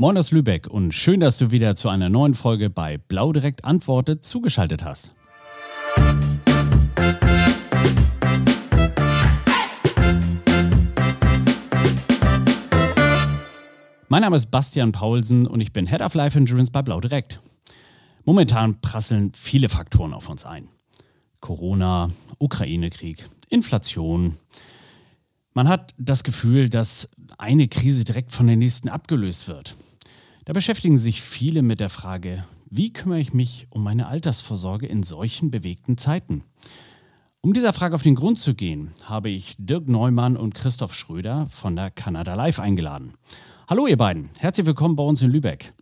Moin aus Lübeck und schön, dass du wieder zu einer neuen Folge bei Blau direkt antwortet zugeschaltet hast. Mein Name ist Bastian Paulsen und ich bin Head of Life Insurance bei Blau direkt. Momentan prasseln viele Faktoren auf uns ein. Corona, Ukraine-Krieg, Inflation. Man hat das Gefühl, dass eine Krise direkt von der nächsten abgelöst wird. Da beschäftigen sich viele mit der Frage, wie kümmere ich mich um meine Altersvorsorge in solchen bewegten Zeiten? Um dieser Frage auf den Grund zu gehen, habe ich Dirk Neumann und Christoph Schröder von der Canada Live eingeladen. Hallo ihr beiden, herzlich willkommen bei uns in Lübeck.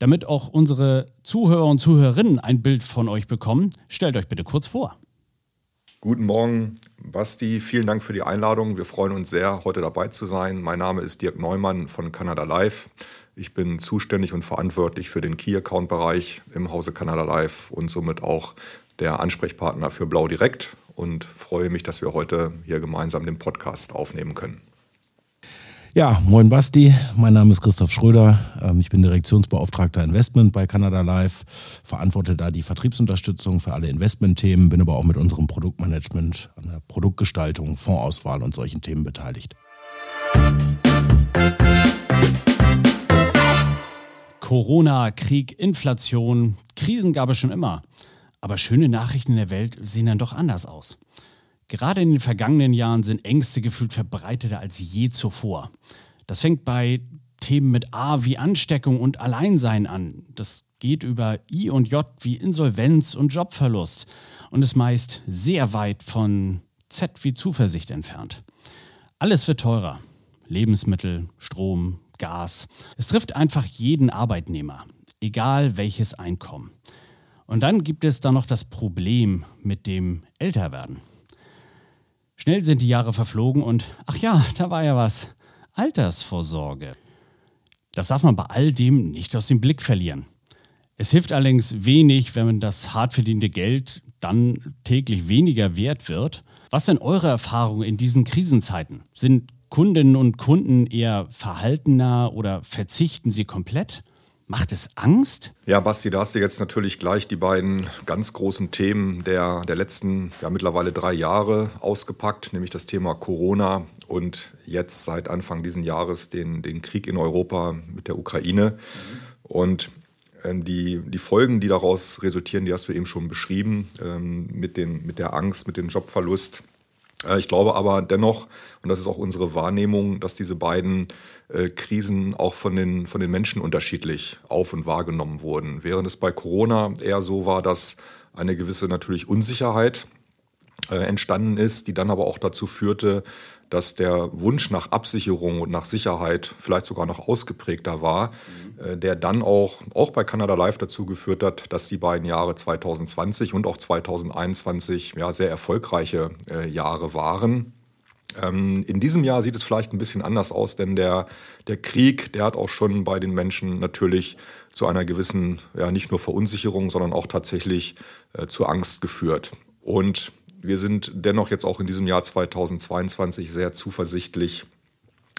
Damit auch unsere Zuhörer und Zuhörerinnen ein Bild von euch bekommen, stellt euch bitte kurz vor. Guten Morgen, Basti. Vielen Dank für die Einladung. Wir freuen uns sehr, heute dabei zu sein. Mein Name ist Dirk Neumann von Canada Live. Ich bin zuständig und verantwortlich für den Key-Account-Bereich im Hause Canada Live und somit auch der Ansprechpartner für Blau Direkt und freue mich, dass wir heute hier gemeinsam den Podcast aufnehmen können. Ja, moin Basti, mein Name ist Christoph Schröder. Ähm, ich bin Direktionsbeauftragter Investment bei Canada Live, verantworte da die Vertriebsunterstützung für alle Investmentthemen, bin aber auch mit unserem Produktmanagement an der Produktgestaltung, Fondsauswahl und solchen Themen beteiligt. Corona, Krieg, Inflation, Krisen gab es schon immer. Aber schöne Nachrichten in der Welt sehen dann doch anders aus. Gerade in den vergangenen Jahren sind Ängste gefühlt verbreiteter als je zuvor. Das fängt bei Themen mit A wie Ansteckung und Alleinsein an. Das geht über I und J wie Insolvenz und Jobverlust und ist meist sehr weit von Z wie Zuversicht entfernt. Alles wird teurer. Lebensmittel, Strom, Gas. Es trifft einfach jeden Arbeitnehmer, egal welches Einkommen. Und dann gibt es da noch das Problem mit dem Älterwerden. Schnell sind die Jahre verflogen und, ach ja, da war ja was. Altersvorsorge. Das darf man bei all dem nicht aus dem Blick verlieren. Es hilft allerdings wenig, wenn das hart verdiente Geld dann täglich weniger wert wird. Was sind eure Erfahrungen in diesen Krisenzeiten? Sind Kundinnen und Kunden eher verhaltener oder verzichten sie komplett? Macht es Angst? Ja, Basti, da hast du jetzt natürlich gleich die beiden ganz großen Themen der, der letzten ja, mittlerweile drei Jahre ausgepackt, nämlich das Thema Corona und jetzt seit Anfang dieses Jahres den, den Krieg in Europa mit der Ukraine. Und ähm, die, die Folgen, die daraus resultieren, die hast du eben schon beschrieben, ähm, mit, den, mit der Angst, mit dem Jobverlust ich glaube aber dennoch, und das ist auch unsere Wahrnehmung, dass diese beiden äh, Krisen auch von den, von den Menschen unterschiedlich auf und wahrgenommen wurden. Während es bei Corona eher so war, dass eine gewisse natürlich Unsicherheit äh, entstanden ist, die dann aber auch dazu führte, dass der Wunsch nach Absicherung und nach Sicherheit vielleicht sogar noch ausgeprägter war, mhm. der dann auch, auch bei Canada Live dazu geführt hat, dass die beiden Jahre 2020 und auch 2021 ja, sehr erfolgreiche äh, Jahre waren. Ähm, in diesem Jahr sieht es vielleicht ein bisschen anders aus, denn der, der Krieg, der hat auch schon bei den Menschen natürlich zu einer gewissen, ja nicht nur Verunsicherung, sondern auch tatsächlich äh, zu Angst geführt. Und wir sind dennoch jetzt auch in diesem Jahr 2022 sehr zuversichtlich,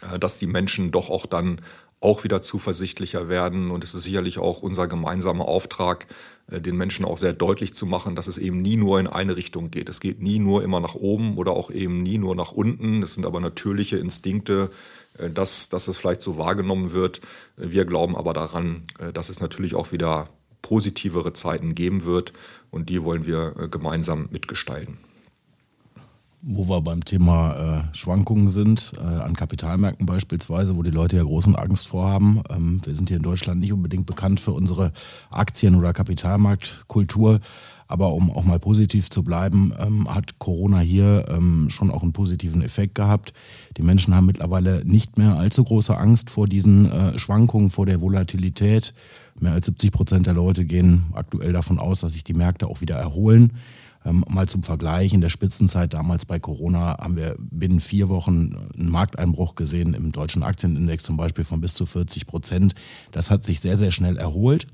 äh, dass die Menschen doch auch dann auch wieder zuversichtlicher werden. Und es ist sicherlich auch unser gemeinsamer Auftrag, äh, den Menschen auch sehr deutlich zu machen, dass es eben nie nur in eine Richtung geht. Es geht nie nur immer nach oben oder auch eben nie nur nach unten. Das sind aber natürliche Instinkte, äh, dass, dass es vielleicht so wahrgenommen wird. Wir glauben aber daran, dass es natürlich auch wieder positivere Zeiten geben wird und die wollen wir gemeinsam mitgestalten wo wir beim Thema äh, Schwankungen sind, äh, an Kapitalmärkten beispielsweise, wo die Leute ja großen Angst vorhaben. Ähm, wir sind hier in Deutschland nicht unbedingt bekannt für unsere Aktien- oder Kapitalmarktkultur. Aber um auch mal positiv zu bleiben, ähm, hat Corona hier ähm, schon auch einen positiven Effekt gehabt. Die Menschen haben mittlerweile nicht mehr allzu große Angst vor diesen äh, Schwankungen, vor der Volatilität. Mehr als 70 Prozent der Leute gehen aktuell davon aus, dass sich die Märkte auch wieder erholen. Ähm, mal zum Vergleich, in der Spitzenzeit damals bei Corona haben wir binnen vier Wochen einen Markteinbruch gesehen im deutschen Aktienindex zum Beispiel von bis zu 40 Prozent. Das hat sich sehr, sehr schnell erholt.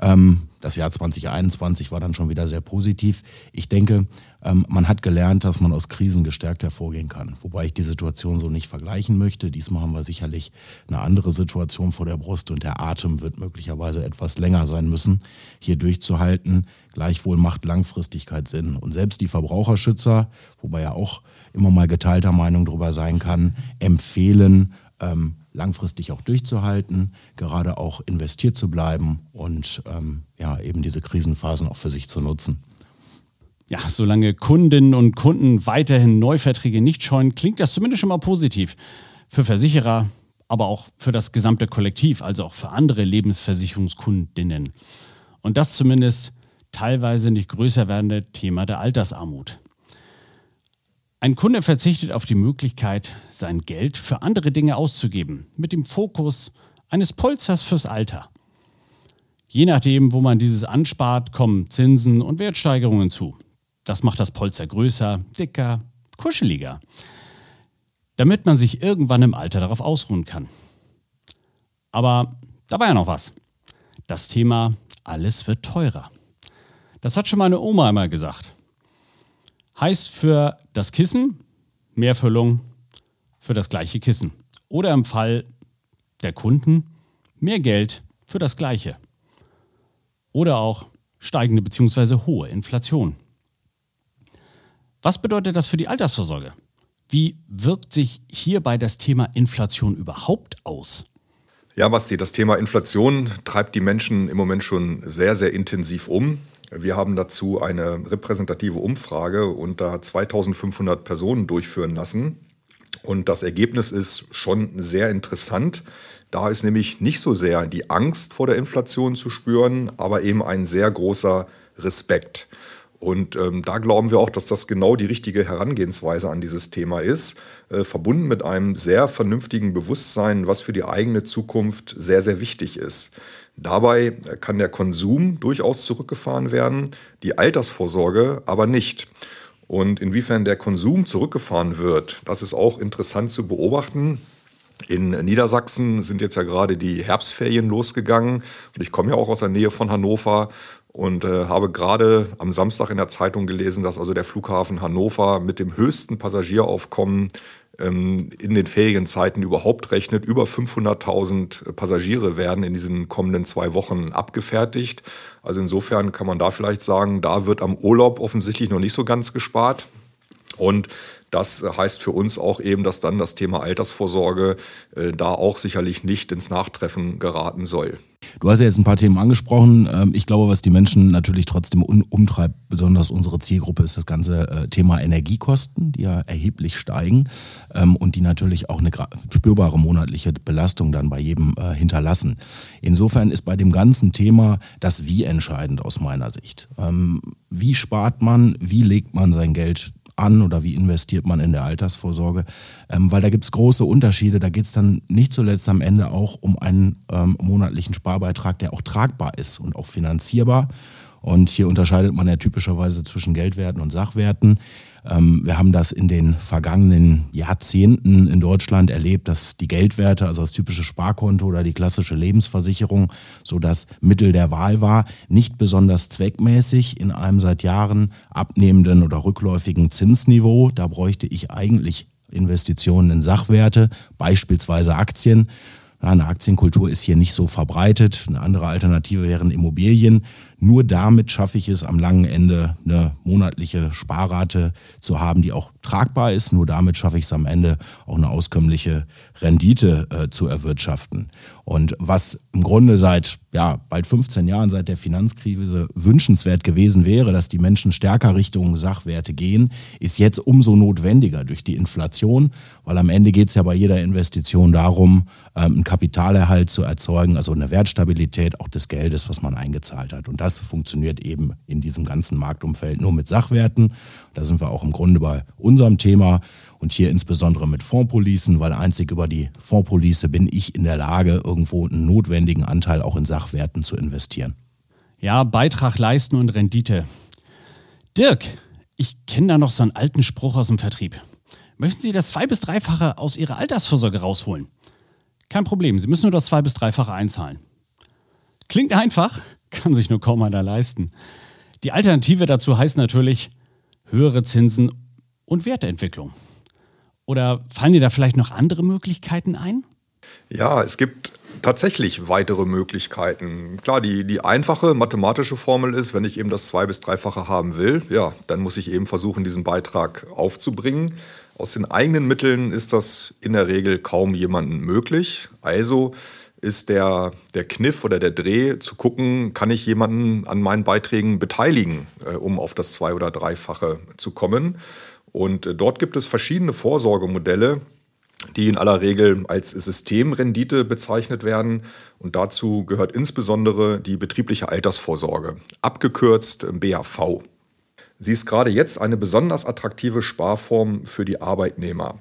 Ähm, das Jahr 2021 war dann schon wieder sehr positiv. Ich denke, ähm, man hat gelernt, dass man aus Krisen gestärkt hervorgehen kann. Wobei ich die Situation so nicht vergleichen möchte. Diesmal haben wir sicherlich eine andere Situation vor der Brust und der Atem wird möglicherweise etwas länger sein müssen, hier durchzuhalten. Gleichwohl macht Langfristigkeit Sinn. Und selbst die Verbraucherschützer, wobei ja auch immer mal geteilter Meinung darüber sein kann, empfehlen, ähm, langfristig auch durchzuhalten, gerade auch investiert zu bleiben und ähm, ja, eben diese Krisenphasen auch für sich zu nutzen. Ja, solange Kundinnen und Kunden weiterhin Neuverträge nicht scheuen, klingt das zumindest schon mal positiv. Für Versicherer, aber auch für das gesamte Kollektiv, also auch für andere Lebensversicherungskundinnen. Und das zumindest teilweise nicht größer werdende Thema der Altersarmut. Ein Kunde verzichtet auf die Möglichkeit, sein Geld für andere Dinge auszugeben, mit dem Fokus eines Polsters fürs Alter. Je nachdem, wo man dieses anspart, kommen Zinsen und Wertsteigerungen zu. Das macht das Polster größer, dicker, kuscheliger, damit man sich irgendwann im Alter darauf ausruhen kann. Aber da war ja noch was. Das Thema, alles wird teurer. Das hat schon meine Oma einmal gesagt. Heißt für das Kissen Mehrfüllung für das gleiche Kissen. Oder im Fall der Kunden mehr Geld für das gleiche. Oder auch steigende bzw. hohe Inflation. Was bedeutet das für die Altersvorsorge? Wie wirkt sich hierbei das Thema Inflation überhaupt aus? Ja, Basti, das Thema Inflation treibt die Menschen im Moment schon sehr, sehr intensiv um. Wir haben dazu eine repräsentative Umfrage unter 2500 Personen durchführen lassen. Und das Ergebnis ist schon sehr interessant. Da ist nämlich nicht so sehr die Angst vor der Inflation zu spüren, aber eben ein sehr großer Respekt. Und ähm, da glauben wir auch, dass das genau die richtige Herangehensweise an dieses Thema ist, äh, verbunden mit einem sehr vernünftigen Bewusstsein, was für die eigene Zukunft sehr, sehr wichtig ist. Dabei kann der Konsum durchaus zurückgefahren werden, die Altersvorsorge aber nicht. Und inwiefern der Konsum zurückgefahren wird, das ist auch interessant zu beobachten. In Niedersachsen sind jetzt ja gerade die Herbstferien losgegangen und ich komme ja auch aus der Nähe von Hannover und äh, habe gerade am Samstag in der Zeitung gelesen, dass also der Flughafen Hannover mit dem höchsten Passagieraufkommen in den Ferienzeiten überhaupt rechnet. Über 500.000 Passagiere werden in diesen kommenden zwei Wochen abgefertigt. Also insofern kann man da vielleicht sagen, da wird am Urlaub offensichtlich noch nicht so ganz gespart. Und das heißt für uns auch eben, dass dann das Thema Altersvorsorge äh, da auch sicherlich nicht ins Nachtreffen geraten soll. Du hast ja jetzt ein paar Themen angesprochen. Ähm, ich glaube, was die Menschen natürlich trotzdem umtreibt, besonders unsere Zielgruppe, ist das ganze äh, Thema Energiekosten, die ja erheblich steigen ähm, und die natürlich auch eine spürbare monatliche Belastung dann bei jedem äh, hinterlassen. Insofern ist bei dem ganzen Thema das Wie entscheidend aus meiner Sicht. Ähm, wie spart man, wie legt man sein Geld an oder wie investiert man in der Altersvorsorge? Ähm, weil da gibt es große Unterschiede. Da geht es dann nicht zuletzt am Ende auch um einen ähm, monatlichen Sparbeitrag, der auch tragbar ist und auch finanzierbar. Und hier unterscheidet man ja typischerweise zwischen Geldwerten und Sachwerten. Ähm, wir haben das in den vergangenen Jahrzehnten in Deutschland erlebt, dass die Geldwerte, also das typische Sparkonto oder die klassische Lebensversicherung, so das Mittel der Wahl war, nicht besonders zweckmäßig in einem seit Jahren abnehmenden oder rückläufigen Zinsniveau. Da bräuchte ich eigentlich Investitionen in Sachwerte, beispielsweise Aktien. Eine Aktienkultur ist hier nicht so verbreitet. Eine andere Alternative wären Immobilien. Nur damit schaffe ich es am langen Ende eine monatliche Sparrate zu haben, die auch tragbar ist. Nur damit schaffe ich es am Ende auch eine auskömmliche Rendite äh, zu erwirtschaften. Und was im Grunde seit ja, bald 15 Jahren, seit der Finanzkrise wünschenswert gewesen wäre, dass die Menschen stärker Richtung Sachwerte gehen, ist jetzt umso notwendiger durch die Inflation, weil am Ende geht es ja bei jeder Investition darum, ähm, einen Kapitalerhalt zu erzeugen, also eine Wertstabilität auch des Geldes, was man eingezahlt hat. Und das das funktioniert eben in diesem ganzen Marktumfeld nur mit Sachwerten. Da sind wir auch im Grunde bei unserem Thema und hier insbesondere mit Fondspolicen, weil einzig über die Fondspolice bin ich in der Lage, irgendwo einen notwendigen Anteil auch in Sachwerten zu investieren. Ja, Beitrag leisten und Rendite. Dirk, ich kenne da noch so einen alten Spruch aus dem Vertrieb. Möchten Sie das zwei- bis dreifache aus Ihrer Altersvorsorge rausholen? Kein Problem, Sie müssen nur das zwei- bis dreifache einzahlen. Klingt einfach, kann sich nur kaum einer leisten. Die Alternative dazu heißt natürlich höhere Zinsen und Wertentwicklung. Oder fallen dir da vielleicht noch andere Möglichkeiten ein? Ja, es gibt tatsächlich weitere Möglichkeiten. Klar, die, die einfache mathematische Formel ist, wenn ich eben das zwei- bis dreifache haben will, ja, dann muss ich eben versuchen, diesen Beitrag aufzubringen. Aus den eigenen Mitteln ist das in der Regel kaum jemandem möglich. Also ist der, der Kniff oder der Dreh zu gucken, kann ich jemanden an meinen Beiträgen beteiligen, äh, um auf das zwei- oder dreifache zu kommen. Und äh, dort gibt es verschiedene Vorsorgemodelle, die in aller Regel als Systemrendite bezeichnet werden. Und dazu gehört insbesondere die betriebliche Altersvorsorge, abgekürzt BAV. Sie ist gerade jetzt eine besonders attraktive Sparform für die Arbeitnehmer.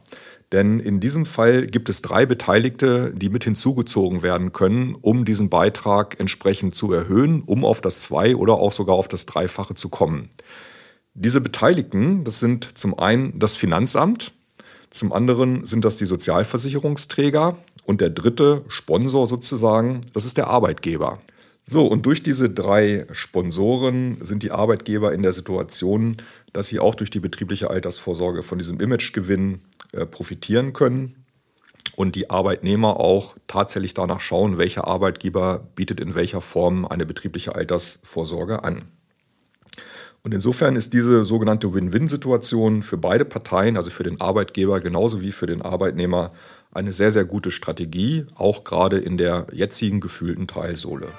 Denn in diesem Fall gibt es drei Beteiligte, die mit hinzugezogen werden können, um diesen Beitrag entsprechend zu erhöhen, um auf das Zwei- oder auch sogar auf das Dreifache zu kommen. Diese Beteiligten, das sind zum einen das Finanzamt, zum anderen sind das die Sozialversicherungsträger und der dritte Sponsor sozusagen, das ist der Arbeitgeber. So, und durch diese drei Sponsoren sind die Arbeitgeber in der Situation, dass sie auch durch die betriebliche Altersvorsorge von diesem Imagegewinn profitieren können und die Arbeitnehmer auch tatsächlich danach schauen, welcher Arbeitgeber bietet in welcher Form eine betriebliche Altersvorsorge an. Und insofern ist diese sogenannte Win-Win-Situation für beide Parteien, also für den Arbeitgeber genauso wie für den Arbeitnehmer, eine sehr, sehr gute Strategie, auch gerade in der jetzigen gefühlten Teilsohle.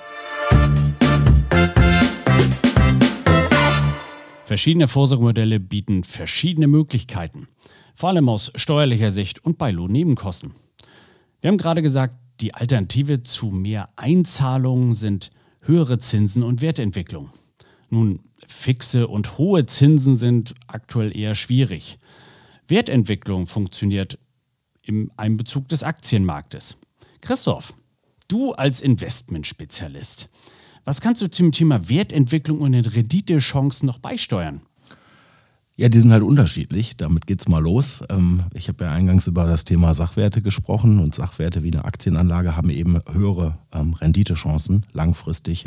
Verschiedene Vorsorgemodelle bieten verschiedene Möglichkeiten, vor allem aus steuerlicher Sicht und bei Lohnnebenkosten. Wir haben gerade gesagt, die Alternative zu mehr Einzahlungen sind höhere Zinsen und Wertentwicklung. Nun, fixe und hohe Zinsen sind aktuell eher schwierig. Wertentwicklung funktioniert im Einbezug des Aktienmarktes. Christoph, du als Investmentspezialist, was kannst du zum Thema Wertentwicklung und den Renditechancen noch beisteuern? Ja, die sind halt unterschiedlich. Damit geht's mal los. Ähm, ich habe ja eingangs über das Thema Sachwerte gesprochen und Sachwerte wie eine Aktienanlage haben eben höhere ähm, Renditechancen langfristig.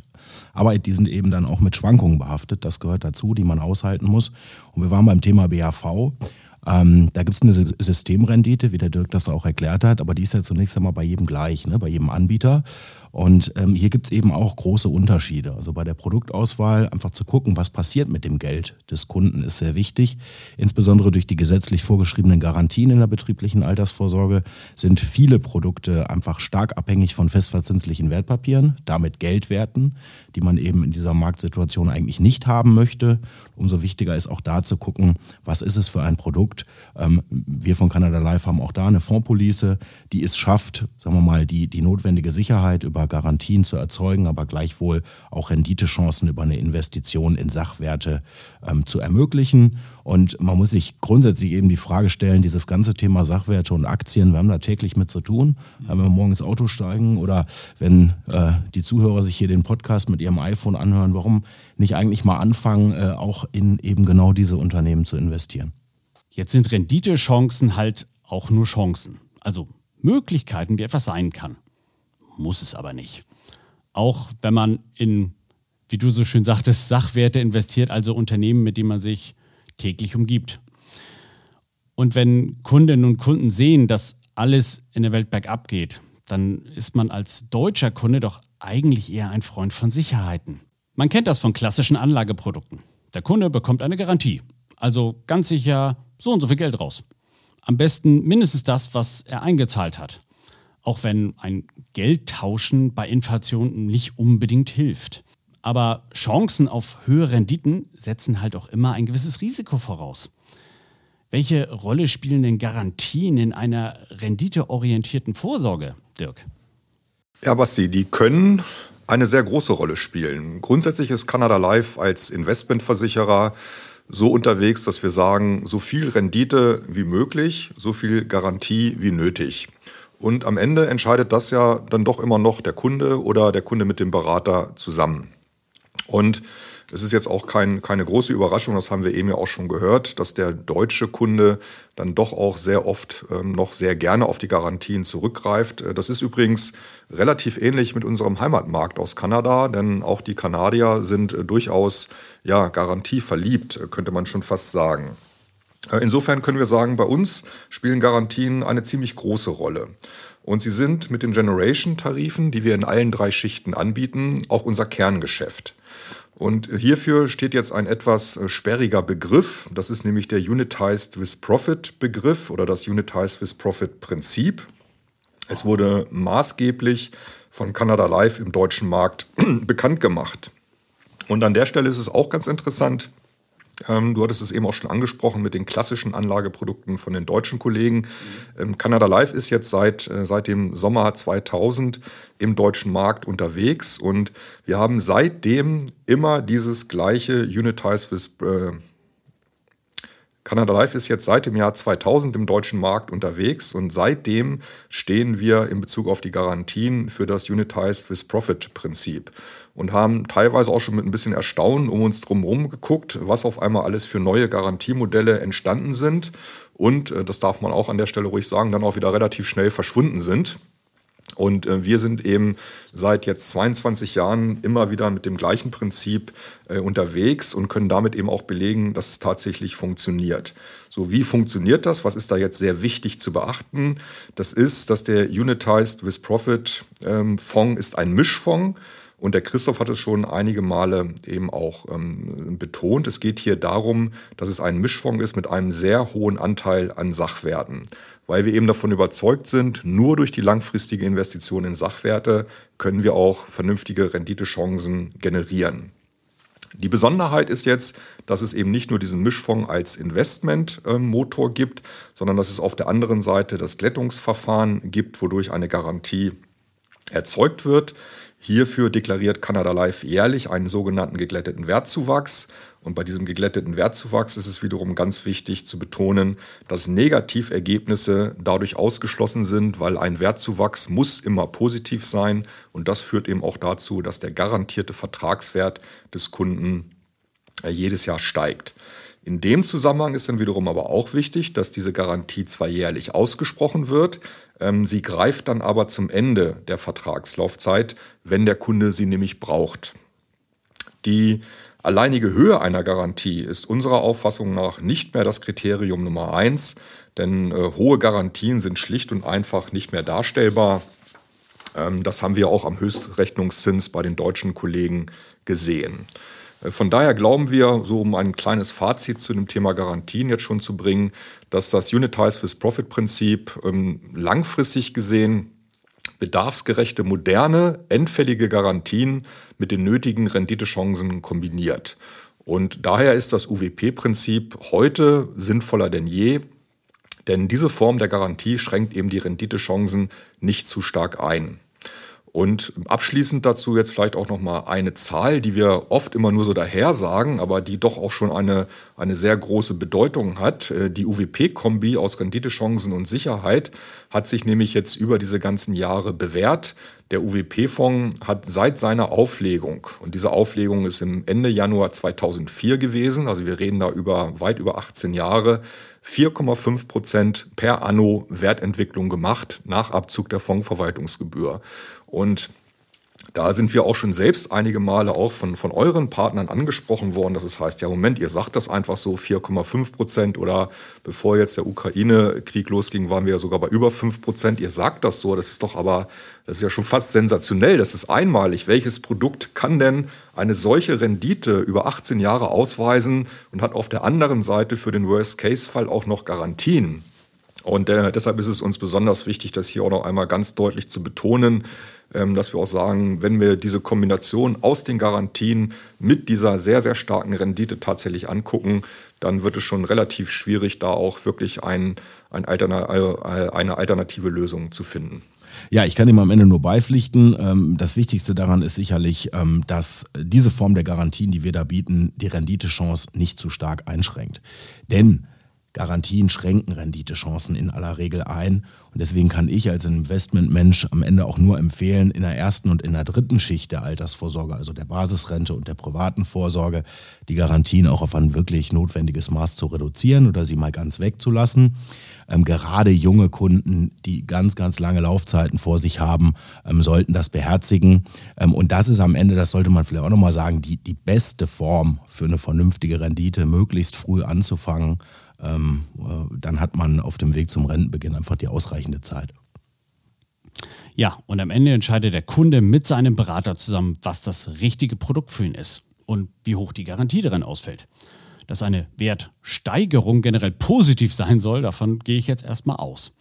Aber die sind eben dann auch mit Schwankungen behaftet. Das gehört dazu, die man aushalten muss. Und wir waren beim Thema BAV. Ähm, da gibt es eine Systemrendite, wie der Dirk das auch erklärt hat, aber die ist ja zunächst einmal bei jedem gleich, ne? bei jedem Anbieter. Und ähm, hier gibt es eben auch große Unterschiede. Also bei der Produktauswahl einfach zu gucken, was passiert mit dem Geld des Kunden, ist sehr wichtig. Insbesondere durch die gesetzlich vorgeschriebenen Garantien in der betrieblichen Altersvorsorge sind viele Produkte einfach stark abhängig von festverzinslichen Wertpapieren, damit Geldwerten, die man eben in dieser Marktsituation eigentlich nicht haben möchte. Umso wichtiger ist auch da zu gucken, was ist es für ein Produkt. Ähm, wir von Canada Life haben auch da eine Fondspolice, die es schafft, sagen wir mal, die, die notwendige Sicherheit über Garantien zu erzeugen, aber gleichwohl auch Renditechancen über eine Investition in Sachwerte ähm, zu ermöglichen. Und man muss sich grundsätzlich eben die Frage stellen, dieses ganze Thema Sachwerte und Aktien, wir haben da täglich mit zu tun. Wenn wir morgens Auto steigen oder wenn äh, die Zuhörer sich hier den Podcast mit ihrem iPhone anhören, warum nicht eigentlich mal anfangen, äh, auch in eben genau diese Unternehmen zu investieren? Jetzt sind Renditechancen halt auch nur Chancen. Also Möglichkeiten, wie etwas sein kann muss es aber nicht. Auch wenn man in, wie du so schön sagtest, Sachwerte investiert, also Unternehmen, mit denen man sich täglich umgibt. Und wenn Kundinnen und Kunden sehen, dass alles in der Welt bergab geht, dann ist man als deutscher Kunde doch eigentlich eher ein Freund von Sicherheiten. Man kennt das von klassischen Anlageprodukten. Der Kunde bekommt eine Garantie. Also ganz sicher so und so viel Geld raus. Am besten mindestens das, was er eingezahlt hat auch wenn ein Geldtauschen bei Inflation nicht unbedingt hilft. Aber Chancen auf höhere Renditen setzen halt auch immer ein gewisses Risiko voraus. Welche Rolle spielen denn Garantien in einer renditeorientierten Vorsorge, Dirk? Ja, Basti, die können eine sehr große Rolle spielen. Grundsätzlich ist Canada Life als Investmentversicherer so unterwegs, dass wir sagen, so viel Rendite wie möglich, so viel Garantie wie nötig. Und am Ende entscheidet das ja dann doch immer noch der Kunde oder der Kunde mit dem Berater zusammen. Und es ist jetzt auch kein, keine große Überraschung, das haben wir eben ja auch schon gehört, dass der deutsche Kunde dann doch auch sehr oft ähm, noch sehr gerne auf die Garantien zurückgreift. Äh, das ist übrigens relativ ähnlich mit unserem Heimatmarkt aus Kanada, denn auch die Kanadier sind äh, durchaus ja, garantieverliebt, äh, könnte man schon fast sagen. Äh, insofern können wir sagen, bei uns spielen Garantien eine ziemlich große Rolle. Und sie sind mit den Generation-Tarifen, die wir in allen drei Schichten anbieten, auch unser Kerngeschäft. Und hierfür steht jetzt ein etwas äh, sperriger Begriff. Das ist nämlich der Unitized with Profit Begriff oder das Unitized with Profit Prinzip. Es wurde maßgeblich von Canada Life im deutschen Markt bekannt gemacht. Und an der Stelle ist es auch ganz interessant, du hattest es eben auch schon angesprochen mit den klassischen Anlageprodukten von den deutschen Kollegen. Ähm, Canada Life ist jetzt seit, äh, seit dem Sommer 2000 im deutschen Markt unterwegs und wir haben seitdem immer dieses gleiche Unitize with Canada Life ist jetzt seit dem Jahr 2000 im deutschen Markt unterwegs und seitdem stehen wir in Bezug auf die Garantien für das Unitized with Profit Prinzip und haben teilweise auch schon mit ein bisschen Erstaunen um uns drumherum geguckt, was auf einmal alles für neue Garantiemodelle entstanden sind und, äh, das darf man auch an der Stelle ruhig sagen, dann auch wieder relativ schnell verschwunden sind. Und äh, wir sind eben seit jetzt 22 Jahren immer wieder mit dem gleichen Prinzip äh, unterwegs und können damit eben auch belegen, dass es tatsächlich funktioniert. So, wie funktioniert das? Was ist da jetzt sehr wichtig zu beachten? Das ist, dass der Unitized with Profit ähm, Fonds ist ein Mischfonds. Und der Christoph hat es schon einige Male eben auch ähm, betont. Es geht hier darum, dass es ein Mischfonds ist mit einem sehr hohen Anteil an Sachwerten weil wir eben davon überzeugt sind, nur durch die langfristige Investition in Sachwerte können wir auch vernünftige Renditechancen generieren. Die Besonderheit ist jetzt, dass es eben nicht nur diesen Mischfonds als Investmentmotor gibt, sondern dass es auf der anderen Seite das Glättungsverfahren gibt, wodurch eine Garantie erzeugt wird. Hierfür deklariert Canada Life jährlich einen sogenannten geglätteten Wertzuwachs. Und bei diesem geglätteten Wertzuwachs ist es wiederum ganz wichtig zu betonen, dass Negativergebnisse dadurch ausgeschlossen sind, weil ein Wertzuwachs muss immer positiv sein. Und das führt eben auch dazu, dass der garantierte Vertragswert des Kunden äh, jedes Jahr steigt. In dem Zusammenhang ist dann wiederum aber auch wichtig, dass diese Garantie zwar jährlich ausgesprochen wird, ähm, sie greift dann aber zum Ende der Vertragslaufzeit, wenn der Kunde sie nämlich braucht. Die alleinige Höhe einer Garantie ist unserer Auffassung nach nicht mehr das Kriterium Nummer eins, denn äh, hohe Garantien sind schlicht und einfach nicht mehr darstellbar. Ähm, das haben wir auch am Höchstrechnungszins bei den deutschen Kollegen gesehen. Äh, von daher glauben wir, so um ein kleines Fazit zu dem Thema Garantien jetzt schon zu bringen, dass das Unitize with Profit Prinzip ähm, langfristig gesehen bedarfsgerechte, moderne, endfällige Garantien mit den nötigen Renditechancen kombiniert. Und daher ist das UWP-Prinzip heute sinnvoller denn je, denn diese Form der Garantie schränkt eben die Renditechancen nicht zu stark ein. Und abschließend dazu jetzt vielleicht auch noch mal eine Zahl, die wir oft immer nur so daher sagen, aber die doch auch schon eine, eine sehr große Bedeutung hat. Äh, die UWP-Kombi aus Renditechancen und Sicherheit hat sich nämlich jetzt über diese ganzen Jahre bewährt. Der UWP-Fonds hat seit seiner Auflegung, und diese Auflegung ist im Ende Januar 2004 gewesen, also wir reden da über weit über 18 Jahre, 4,5 Prozent per Anno Wertentwicklung gemacht nach Abzug der Fondsverwaltungsgebühr. Und da sind wir auch schon selbst einige Male auch von, von euren Partnern angesprochen worden, dass es heißt, ja Moment, ihr sagt das einfach so 4,5 Prozent oder bevor jetzt der Ukraine-Krieg losging, waren wir ja sogar bei über 5 Prozent. Ihr sagt das so, das ist doch aber, das ist ja schon fast sensationell, das ist einmalig. Welches Produkt kann denn eine solche Rendite über 18 Jahre ausweisen und hat auf der anderen Seite für den Worst-Case-Fall auch noch Garantien? Und äh, deshalb ist es uns besonders wichtig, das hier auch noch einmal ganz deutlich zu betonen, dass wir auch sagen, wenn wir diese Kombination aus den Garantien mit dieser sehr, sehr starken Rendite tatsächlich angucken, dann wird es schon relativ schwierig, da auch wirklich ein, ein Alterna äh, eine alternative Lösung zu finden. Ja, ich kann ihm am Ende nur beipflichten. Ähm, das Wichtigste daran ist sicherlich, ähm, dass diese Form der Garantien, die wir da bieten, die Renditechance nicht zu stark einschränkt. Denn Garantien schränken Renditechancen in aller Regel ein. Und deswegen kann ich als Investmentmensch am Ende auch nur empfehlen, in der ersten und in der dritten Schicht der Altersvorsorge, also der Basisrente und der privaten Vorsorge, die Garantien auch auf ein wirklich notwendiges Maß zu reduzieren oder sie mal ganz wegzulassen. Ähm, gerade junge Kunden, die ganz, ganz lange Laufzeiten vor sich haben, ähm, sollten das beherzigen. Ähm, und das ist am Ende, das sollte man vielleicht auch nochmal sagen, die, die beste Form für eine vernünftige Rendite, möglichst früh anzufangen dann hat man auf dem Weg zum Rentenbeginn einfach die ausreichende Zeit. Ja, und am Ende entscheidet der Kunde mit seinem Berater zusammen, was das richtige Produkt für ihn ist und wie hoch die Garantie darin ausfällt. Dass eine Wertsteigerung generell positiv sein soll, davon gehe ich jetzt erstmal aus.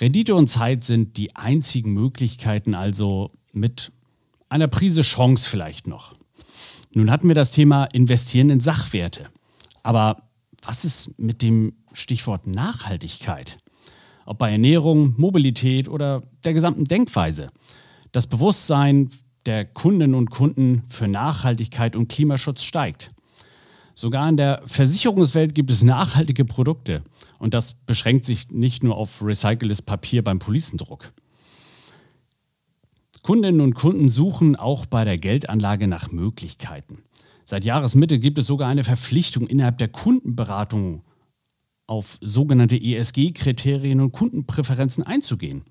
Rendite und Zeit sind die einzigen Möglichkeiten, also mit einer Prise Chance vielleicht noch. Nun hatten wir das Thema Investieren in Sachwerte. Aber was ist mit dem Stichwort Nachhaltigkeit? Ob bei Ernährung, Mobilität oder der gesamten Denkweise. Das Bewusstsein der Kundinnen und Kunden für Nachhaltigkeit und Klimaschutz steigt. Sogar in der Versicherungswelt gibt es nachhaltige Produkte. Und das beschränkt sich nicht nur auf recyceltes Papier beim Policendruck. Kundinnen und Kunden suchen auch bei der Geldanlage nach Möglichkeiten. Seit Jahresmitte gibt es sogar eine Verpflichtung innerhalb der Kundenberatung auf sogenannte ESG-Kriterien und Kundenpräferenzen einzugehen.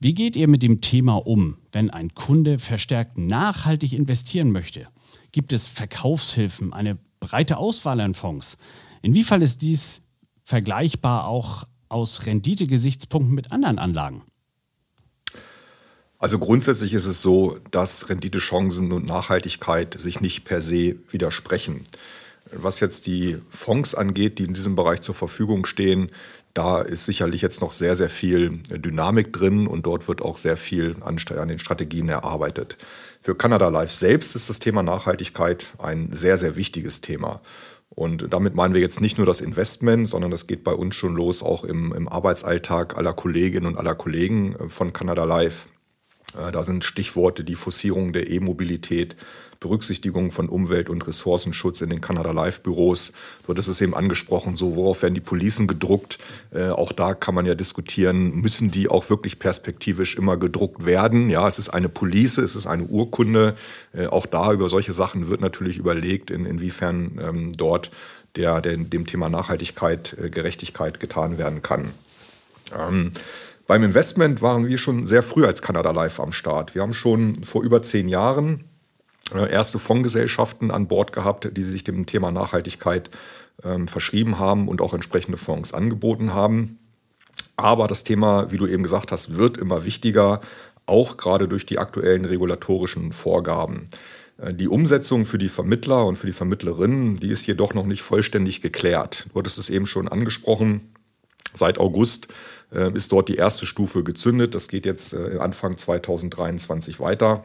Wie geht ihr mit dem Thema um, wenn ein Kunde verstärkt nachhaltig investieren möchte? Gibt es Verkaufshilfen, eine breite Auswahl an Fonds? Inwiefern ist dies vergleichbar auch aus Renditegesichtspunkten mit anderen Anlagen? Also grundsätzlich ist es so, dass Renditechancen und Nachhaltigkeit sich nicht per se widersprechen. Was jetzt die Fonds angeht, die in diesem Bereich zur Verfügung stehen, da ist sicherlich jetzt noch sehr, sehr viel Dynamik drin und dort wird auch sehr viel an, den Strategien erarbeitet. Für Canada Life selbst ist das Thema Nachhaltigkeit ein sehr, sehr wichtiges Thema. Und damit meinen wir jetzt nicht nur das Investment, sondern das geht bei uns schon los, auch im, im Arbeitsalltag aller Kolleginnen und aller Kollegen von Canada Life. Äh, da sind Stichworte die Forcierung der E-Mobilität, Berücksichtigung von Umwelt- und Ressourcenschutz in den Canada Live Büros. Du hattest es eben angesprochen, so worauf werden die Policen gedruckt? Äh, auch da kann man ja diskutieren, müssen die auch wirklich perspektivisch immer gedruckt werden? Ja, es ist eine Police, es ist eine Urkunde. Äh, auch da über solche Sachen wird natürlich überlegt, in, inwiefern ähm, dort der, der, dem Thema Nachhaltigkeit, äh, Gerechtigkeit getan werden kann. Ähm, beim Investment waren wir schon sehr früh als Canada Life am Start. Wir haben schon vor über zehn Jahren äh, erste Fondsgesellschaften an Bord gehabt, die sich dem Thema Nachhaltigkeit ähm, verschrieben haben und auch entsprechende Fonds angeboten haben. Aber das Thema, wie du eben gesagt hast, wird immer wichtiger, auch gerade durch die aktuellen regulatorischen Vorgaben. Äh, die Umsetzung für die Vermittler und für die Vermittlerinnen, die ist jedoch noch nicht vollständig geklärt. Du hattest es eben schon angesprochen. Seit August äh, ist dort die erste Stufe gezündet. Das geht jetzt äh, Anfang 2023 weiter.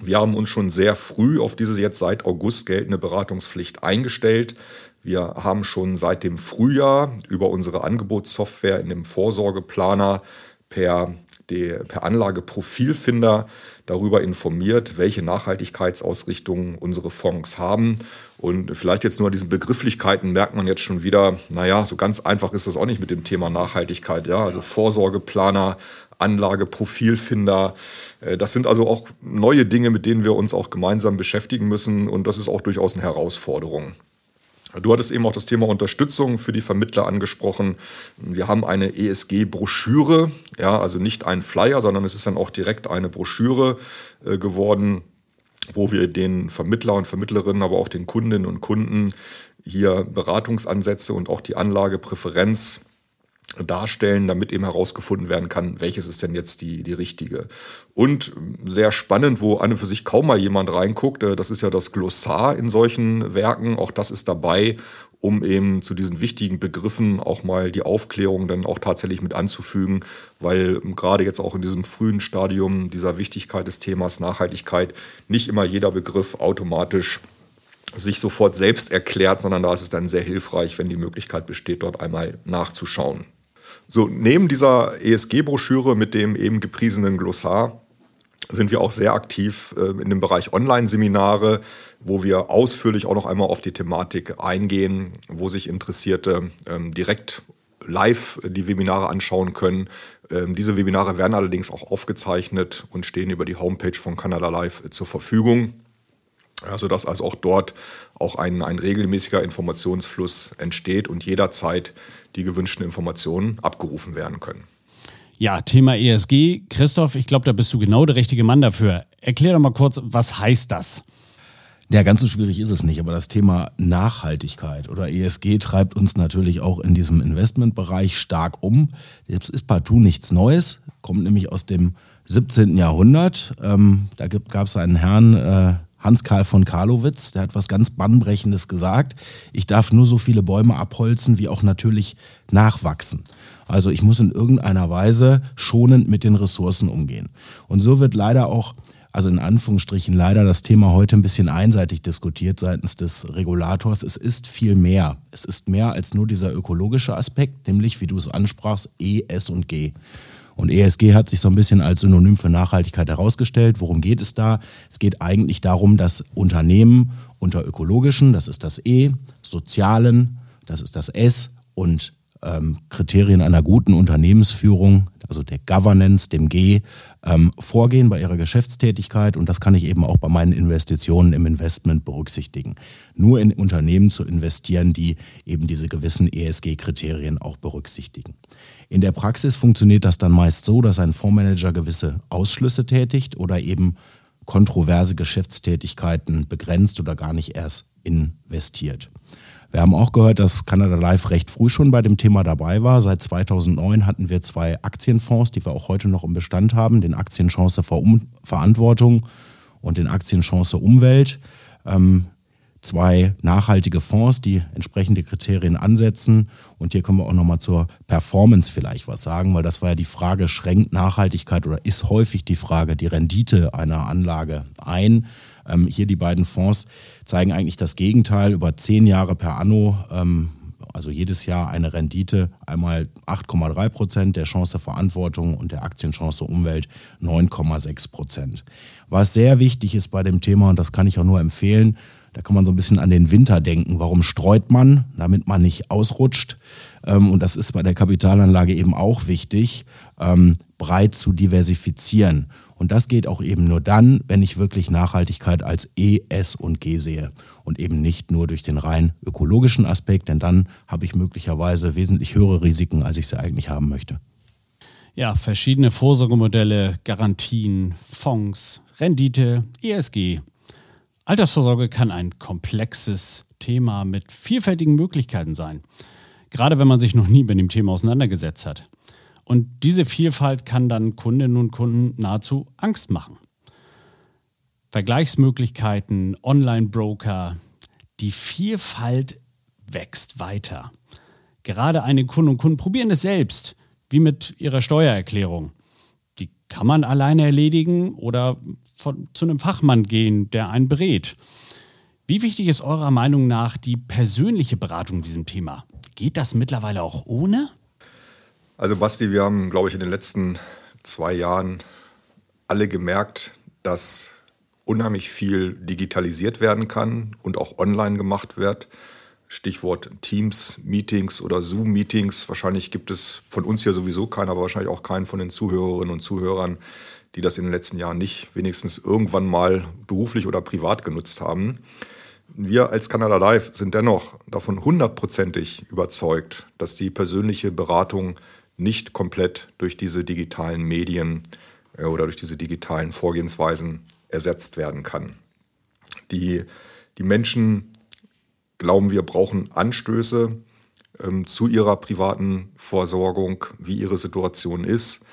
Wir haben uns schon sehr früh auf diese jetzt seit August geltende Beratungspflicht eingestellt. Wir haben schon seit dem Frühjahr über unsere Angebotssoftware in dem Vorsorgeplaner per, per Anlageprofilfinder darüber informiert, welche Nachhaltigkeitsausrichtungen unsere Fonds haben. Und vielleicht jetzt nur an diesen Begrifflichkeiten merkt man jetzt schon wieder, naja, so ganz einfach ist das auch nicht mit dem Thema Nachhaltigkeit. Ja, also Vorsorgeplaner, Anlageprofilfinder. Äh, das sind also auch neue Dinge, mit denen wir uns auch gemeinsam beschäftigen müssen. Und das ist auch durchaus eine Herausforderung. Du hattest eben auch das Thema Unterstützung für die Vermittler angesprochen. Wir haben eine ESG-Broschüre, ja, also nicht ein Flyer, sondern es ist dann auch direkt eine Broschüre äh, geworden, wo wir den Vermittler und Vermittlerinnen, aber auch den Kundinnen und Kunden hier Beratungsansätze und auch die Anlagepräferenz darstellen, damit eben herausgefunden werden kann, welches ist denn jetzt die, die richtige. Und sehr spannend, wo an und für sich kaum mal jemand reinguckt, äh, das ist ja das Glossar in solchen Werken, auch das ist dabei, um eben zu diesen wichtigen Begriffen auch mal die Aufklärung dann auch tatsächlich mit anzufügen, weil gerade jetzt auch in diesem frühen Stadium dieser Wichtigkeit des Themas Nachhaltigkeit nicht immer jeder Begriff automatisch sich sofort selbst erklärt, sondern da ist es dann sehr hilfreich, wenn die Möglichkeit besteht, dort einmal nachzuschauen. So, neben dieser ESG-Broschüre mit dem eben gepriesenen Glossar sind wir auch sehr aktiv äh, in dem Bereich Online-Seminare, wo wir ausführlich auch noch einmal auf die Thematik eingehen, wo sich Interessierte ähm, direkt live die Webinare anschauen können. Ähm, diese Webinare werden allerdings auch aufgezeichnet und stehen über die Homepage von Canada Live zur Verfügung. Also dass also auch dort auch ein, ein regelmäßiger Informationsfluss entsteht und jederzeit die gewünschten Informationen abgerufen werden können. Ja, Thema ESG. Christoph, ich glaube, da bist du genau der richtige Mann dafür. Erklär doch mal kurz, was heißt das? Ja, ganz so schwierig ist es nicht, aber das Thema Nachhaltigkeit oder ESG treibt uns natürlich auch in diesem Investmentbereich stark um. Jetzt ist partout nichts Neues, kommt nämlich aus dem 17. Jahrhundert. Ähm, da gab es einen Herrn, äh, Hans-Karl von Karlowitz, der hat was ganz Bannbrechendes gesagt. Ich darf nur so viele Bäume abholzen, wie auch natürlich nachwachsen. Also ich muss in irgendeiner Weise schonend mit den Ressourcen umgehen. Und so wird leider auch, also in Anführungsstrichen leider das Thema heute ein bisschen einseitig diskutiert seitens des Regulators. Es ist viel mehr. Es ist mehr als nur dieser ökologische Aspekt, nämlich, wie du es ansprachst, E, S und G. Und ESG hat sich so ein bisschen als Synonym für Nachhaltigkeit herausgestellt. Worum geht es da? Es geht eigentlich darum, dass Unternehmen unter ökologischen, das ist das E, sozialen, das ist das S und ähm, Kriterien einer guten Unternehmensführung, also der Governance, dem G, ähm, vorgehen bei ihrer Geschäftstätigkeit. Und das kann ich eben auch bei meinen Investitionen im Investment berücksichtigen. Nur in Unternehmen zu investieren, die eben diese gewissen ESG-Kriterien auch berücksichtigen. In der Praxis funktioniert das dann meist so, dass ein Fondsmanager gewisse Ausschlüsse tätigt oder eben kontroverse Geschäftstätigkeiten begrenzt oder gar nicht erst investiert. Wir haben auch gehört, dass Canada Life recht früh schon bei dem Thema dabei war. Seit 2009 hatten wir zwei Aktienfonds, die wir auch heute noch im Bestand haben, den Aktienchance Verantwortung und den Aktienchance Umwelt. Ähm, zwei nachhaltige Fonds, die entsprechende Kriterien ansetzen. Und hier können wir auch nochmal zur Performance vielleicht was sagen, weil das war ja die Frage, schränkt Nachhaltigkeit oder ist häufig die Frage, die Rendite einer Anlage ein? Ähm, hier die beiden Fonds zeigen eigentlich das Gegenteil. Über zehn Jahre per Anno, ähm, also jedes Jahr eine Rendite, einmal 8,3 Prozent der Chance Verantwortung und der Aktienchance Umwelt 9,6 Prozent. Was sehr wichtig ist bei dem Thema, und das kann ich auch nur empfehlen, da kann man so ein bisschen an den Winter denken. Warum streut man? Damit man nicht ausrutscht. Ähm, und das ist bei der Kapitalanlage eben auch wichtig, ähm, breit zu diversifizieren. Und das geht auch eben nur dann, wenn ich wirklich Nachhaltigkeit als E, S und G sehe und eben nicht nur durch den rein ökologischen Aspekt, denn dann habe ich möglicherweise wesentlich höhere Risiken, als ich sie eigentlich haben möchte. Ja, verschiedene Vorsorgemodelle, Garantien, Fonds, Rendite, ESG. Altersvorsorge kann ein komplexes Thema mit vielfältigen Möglichkeiten sein. Gerade wenn man sich noch nie mit dem Thema auseinandergesetzt hat. Und diese Vielfalt kann dann Kundinnen und Kunden nahezu Angst machen. Vergleichsmöglichkeiten, Online-Broker, die Vielfalt wächst weiter. Gerade einige Kunden und Kunden probieren es selbst, wie mit ihrer Steuererklärung. Die kann man alleine erledigen oder von, zu einem Fachmann gehen, der einen berät. Wie wichtig ist eurer Meinung nach die persönliche Beratung in diesem Thema? Geht das mittlerweile auch ohne? Also Basti, wir haben, glaube ich, in den letzten zwei Jahren alle gemerkt, dass unheimlich viel digitalisiert werden kann und auch online gemacht wird. Stichwort Teams, Meetings oder Zoom-Meetings. Wahrscheinlich gibt es von uns hier sowieso keinen, aber wahrscheinlich auch keinen von den Zuhörerinnen und Zuhörern, die das in den letzten Jahren nicht wenigstens irgendwann mal beruflich oder privat genutzt haben. Wir als Canada Live sind dennoch davon hundertprozentig überzeugt, dass die persönliche Beratung nicht komplett durch diese digitalen Medien äh, oder durch diese digitalen Vorgehensweisen ersetzt werden kann. Die, die Menschen, glauben wir, brauchen Anstöße ähm, zu ihrer privaten Versorgung, wie ihre Situation ist.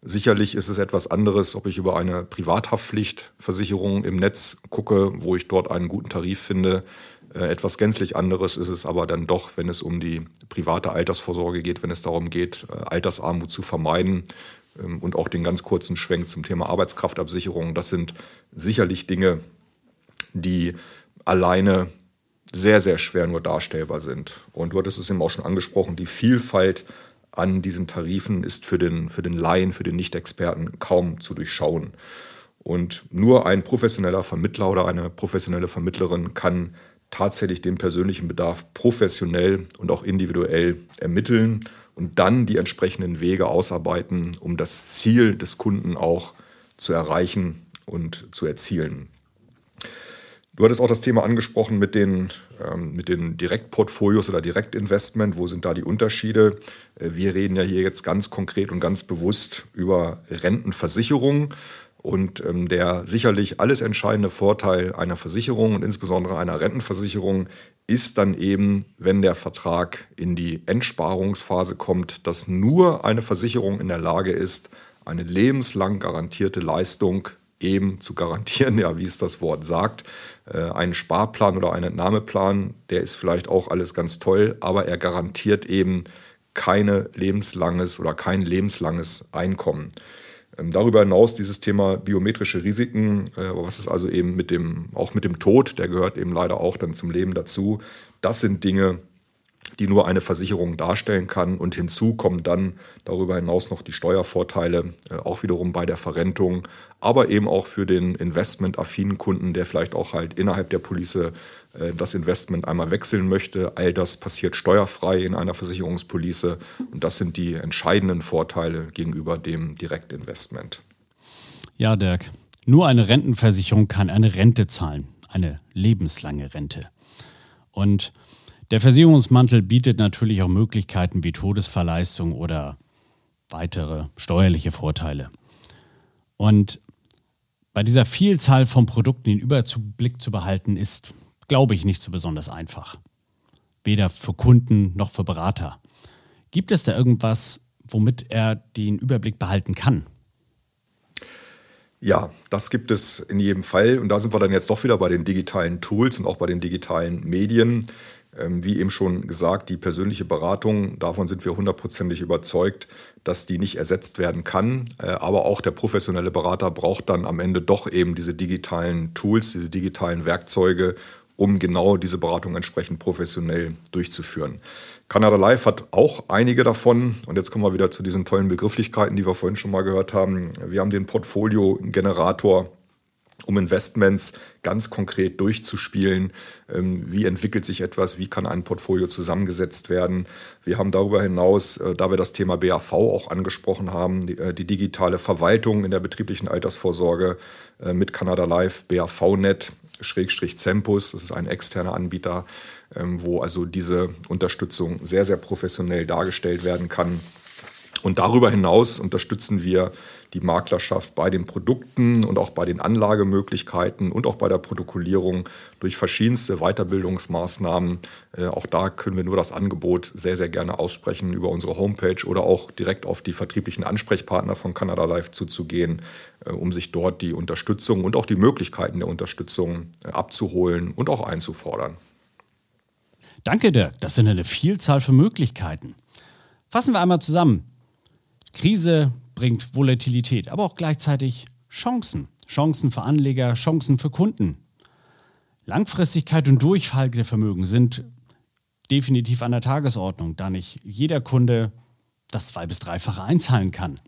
Sicherlich ist es etwas anderes, ob ich über eine Privathaftpflichtversicherung im Netz gucke, wo ich dort einen guten Tarif finde, etwas gänzlich anderes ist es aber dann doch, wenn es um die private Altersvorsorge geht, wenn es darum geht, äh, Altersarmut zu vermeiden ähm, und auch den ganz kurzen Schwenk zum Thema Arbeitskraftabsicherung. Das sind sicherlich Dinge, die alleine sehr, sehr schwer nur darstellbar sind. Und du hattest es eben auch schon angesprochen, die Vielfalt an diesen Tarifen ist für den, für den Laien, für den Nicht-Experten kaum zu durchschauen. Und nur ein professioneller Vermittler oder eine professionelle Vermittlerin kann tatsächlich den persönlichen Bedarf professionell und auch individuell ermitteln und dann die entsprechenden Wege ausarbeiten, um das Ziel des Kunden auch zu erreichen und zu erzielen. Du hattest auch das Thema angesprochen mit den, ähm, mit den Direktportfolios oder Direktinvestment. Wo sind da die Unterschiede? Äh, wir reden ja hier jetzt ganz konkret und ganz bewusst über Rentenversicherungen. Und ähm, der sicherlich alles entscheidende Vorteil einer Versicherung und insbesondere einer Rentenversicherung ist dann eben, wenn der Vertrag in die Endsparungsphase kommt, dass nur eine Versicherung in der Lage ist, eine lebenslang garantierte Leistung eben zu garantieren, ja, wie es das Wort sagt. Äh, ein Sparplan oder ein Entnahmeplan, der ist vielleicht auch alles ganz toll, aber er garantiert eben keine lebenslanges oder kein lebenslanges Einkommen. Ähm, darüber hinaus dieses Thema biometrische Risiken, äh, was ist also eben mit dem, auch mit dem Tod, der gehört eben leider auch dann zum Leben dazu. Das sind Dinge, die nur eine Versicherung darstellen kann. Und hinzu kommen dann darüber hinaus noch die Steuervorteile, äh, auch wiederum bei der Verrentung, aber eben auch für den investmentaffinen Kunden, der vielleicht auch halt innerhalb der Police äh, das Investment einmal wechseln möchte. All das passiert steuerfrei in einer Versicherungspolice und das sind die entscheidenden Vorteile gegenüber dem Direktinvestment. Ja, Dirk, nur eine Rentenversicherung kann eine Rente zahlen, eine lebenslange Rente. Und der Versicherungsmantel bietet natürlich auch Möglichkeiten wie Todesverleistung oder weitere steuerliche Vorteile. Und bei dieser Vielzahl von Produkten den Überblick zu behalten, ist, glaube ich, nicht so besonders einfach. Weder für Kunden noch für Berater. Gibt es da irgendwas, womit er den Überblick behalten kann? Ja, das gibt es in jedem Fall. Und da sind wir dann jetzt doch wieder bei den digitalen Tools und auch bei den digitalen Medien. Ähm, wie eben schon gesagt, die persönliche Beratung, davon sind wir hundertprozentig überzeugt, dass die nicht ersetzt werden kann. Äh, aber auch der professionelle Berater braucht dann am Ende doch eben diese digitalen Tools, diese digitalen Werkzeuge, um genau diese Beratung entsprechend professionell durchzuführen. Canada Live hat auch einige davon. Und jetzt kommen wir wieder zu diesen tollen Begrifflichkeiten, die wir vorhin schon mal gehört haben. Wir haben den Portfolio-Generator um Investments ganz konkret durchzuspielen. Ähm, wie entwickelt sich etwas? Wie kann ein Portfolio zusammengesetzt werden? Wir haben darüber hinaus, äh, da wir das Thema BAV auch angesprochen haben, die, äh, die digitale Verwaltung in der betrieblichen Altersvorsorge äh, mit Canada Life, BAV-Net, Schrägstrich Zempus, das ist ein externer Anbieter, ähm, wo also diese Unterstützung sehr, sehr professionell dargestellt werden kann. Und darüber hinaus unterstützen wir die Maklerschaft bei den Produkten und auch bei den Anlagemöglichkeiten und auch bei der Protokollierung durch verschiedenste Weiterbildungsmaßnahmen. Äh, auch da können wir nur das Angebot sehr, sehr gerne aussprechen über unsere Homepage oder auch direkt auf die vertrieblichen Ansprechpartner von Canada Life zuzugehen, äh, um sich dort die Unterstützung und auch die Möglichkeiten der Unterstützung äh, abzuholen und auch einzufordern. Danke, Dirk. Das sind eine Vielzahl von Möglichkeiten. Fassen wir einmal zusammen. Krise bringt Volatilität, aber auch gleichzeitig Chancen. Chancen für Anleger, Chancen für Kunden. Langfristigkeit und Durchhaltevermögen sind definitiv an der Tagesordnung, da nicht jeder Kunde das zwei- bis dreifache einzahlen kann.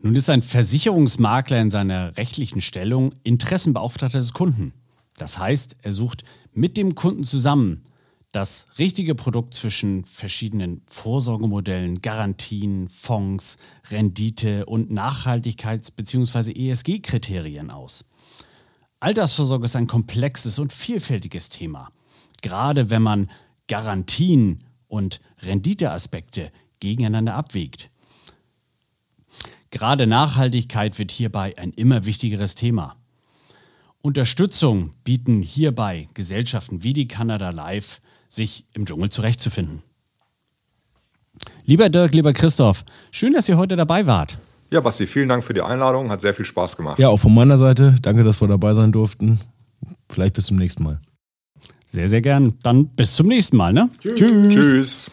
Nun ist ein Versicherungsmakler in seiner rechtlichen Stellung Interessenbeauftragter des Kunden. Das heißt, er sucht mit dem Kunden zusammen das richtige Produkt zwischen verschiedenen Vorsorgemodellen, Garantien, Fonds, Rendite und Nachhaltigkeits- bzw. ESG-Kriterien aus. Altersvorsorge ist ein komplexes und vielfältiges Thema, gerade wenn man Garantien und Renditeaspekte gegeneinander abwägt. Gerade Nachhaltigkeit wird hierbei ein immer wichtigeres Thema. Unterstützung bieten hierbei Gesellschaften wie die Canada Life sich im Dschungel zurechtzufinden. Lieber Dirk, lieber Christoph, schön, dass ihr heute dabei wart. Ja, Basti, vielen Dank für die Einladung. Hat sehr viel Spaß gemacht. Ja, auch von meiner Seite. Danke, dass wir dabei sein durften. Vielleicht bis zum nächsten Mal. Sehr, sehr gern. Dann bis zum nächsten Mal. Ne? Tschüss. Tschüss.